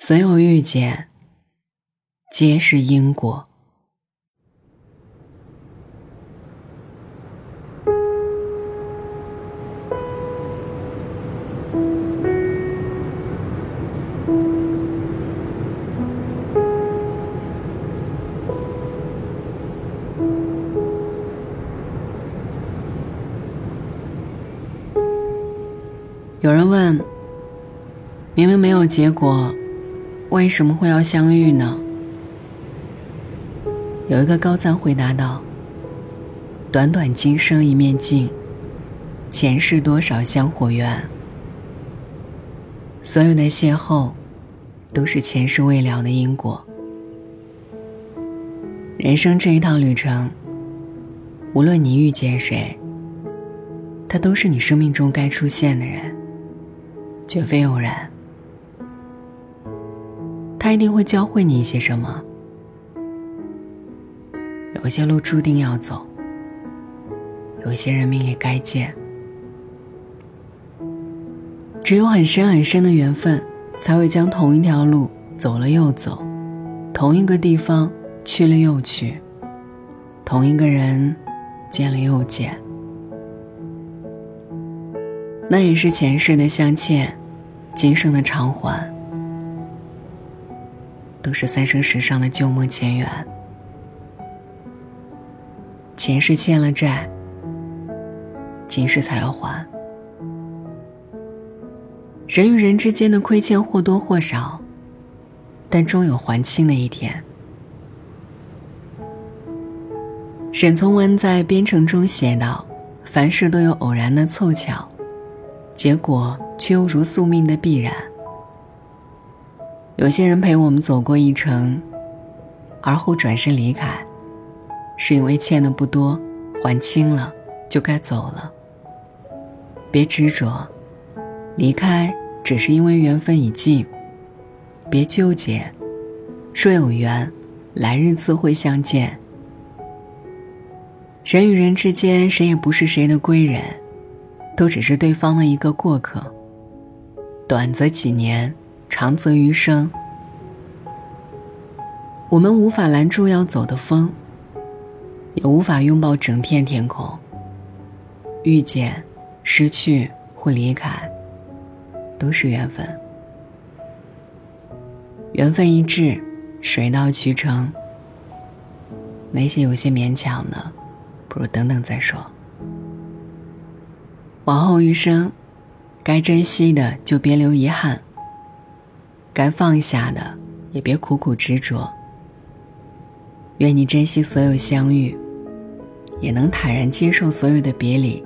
所有遇见，皆是因果。有人问：明明没有结果，为什么会要相遇呢？有一个高赞回答道：“短短今生一面镜，前世多少香火缘。所有的邂逅，都是前世未了的因果。人生这一趟旅程，无论你遇见谁，他都是你生命中该出现的人。”绝非偶然，他一定会教会你一些什么。有些路注定要走，有些人命里该见。只有很深很深的缘分，才会将同一条路走了又走，同一个地方去了又去，同一个人见了又见。那也是前世的相欠，今生的偿还，都是三生石上的旧梦前缘。前世欠了债，今世才要还。人与人之间的亏欠或多或少，但终有还清的一天。沈从文在《编程》中写道：“凡事都有偶然的凑巧。”结果却又如宿命的必然。有些人陪我们走过一程，而后转身离开，是因为欠的不多，还清了就该走了。别执着，离开只是因为缘分已尽。别纠结，若有缘，来日自会相见。人与人之间，谁也不是谁的贵人。都只是对方的一个过客，短则几年，长则余生。我们无法拦住要走的风，也无法拥抱整片天空。遇见、失去或离开，都是缘分。缘分一至，水到渠成。那些有些勉强的，不如等等再说。往后余生，该珍惜的就别留遗憾。该放下的也别苦苦执着。愿你珍惜所有相遇，也能坦然接受所有的别离。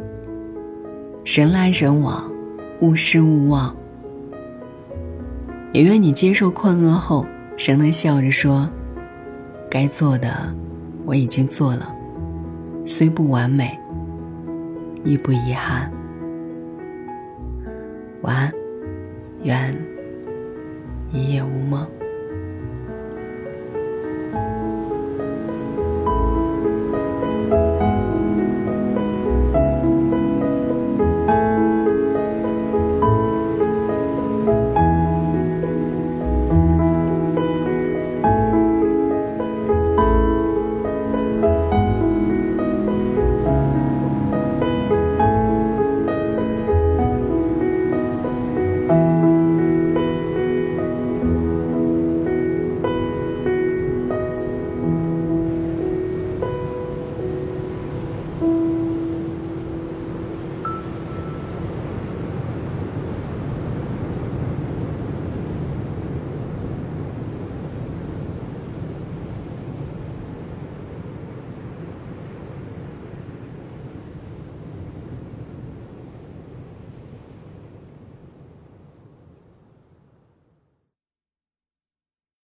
人来人往，勿失勿忘。也愿你接受困厄后，仍能笑着说：“该做的我已经做了，虽不完美，亦不遗憾。”晚安，愿一夜无梦。